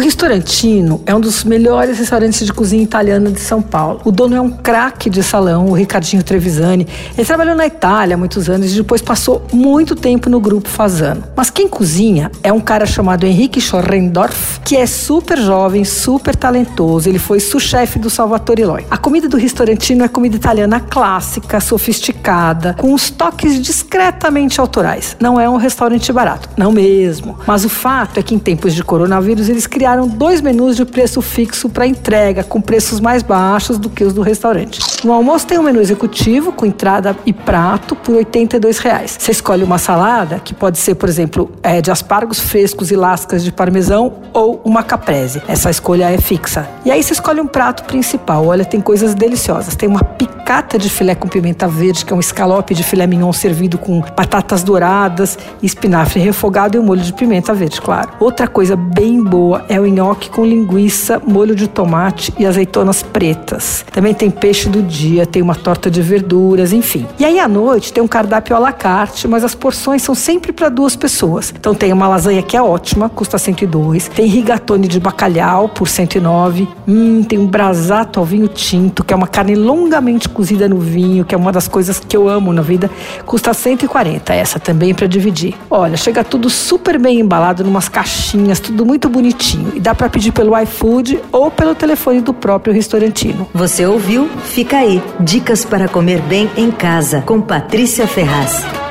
Restaurantino é um dos melhores restaurantes de cozinha italiana de São Paulo. O dono é um craque de salão, o Ricardinho Trevisani. Ele trabalhou na Itália há muitos anos e depois passou muito tempo no grupo Fazano. Mas quem cozinha é um cara chamado Henrique Schorrendorf, que é super jovem, super talentoso. Ele foi sous-chefe do Salvatore Loi. A comida do Restaurantino é comida italiana clássica, sofisticada, com os toques discretamente autorais. Não é um restaurante barato, não mesmo. Mas o fato é que em tempos de coronavírus eles criaram dois menus de preço fixo para entrega, com preços mais baixos do que os do restaurante. No almoço tem um menu executivo com entrada e prato por 82 reais. Você escolhe uma salada, que pode ser, por exemplo, é, de aspargos frescos e lascas de parmesão ou uma caprese. Essa escolha é fixa. E aí você escolhe um prato principal. Olha, tem coisas deliciosas. Tem uma picata de filé com pimenta verde, que é um escalope de filé mignon servido com batatas douradas, espinafre refogado e um molho de pimenta verde, claro. Outra coisa bem boa é o nhoque com linguiça, molho de tomate e azeitonas pretas. Também tem peixe do dia, tem uma torta de verduras, enfim. E aí à noite tem um cardápio à la carte, mas as porções são sempre para duas pessoas. Então tem uma lasanha que é ótima, custa 102. Tem rigatone de bacalhau por 109. Hum, tem um brasato ao vinho tinto, que é uma carne longamente cozida no vinho, que é uma das coisas que eu amo na vida, custa 140. Essa também para dividir. Olha, chega tudo super bem embalado numas caixinhas, tudo muito bonitinho. E dá para pedir pelo iFood ou pelo telefone do próprio restaurantino. Você ouviu? Fica aí. Dicas para comer bem em casa com Patrícia Ferraz.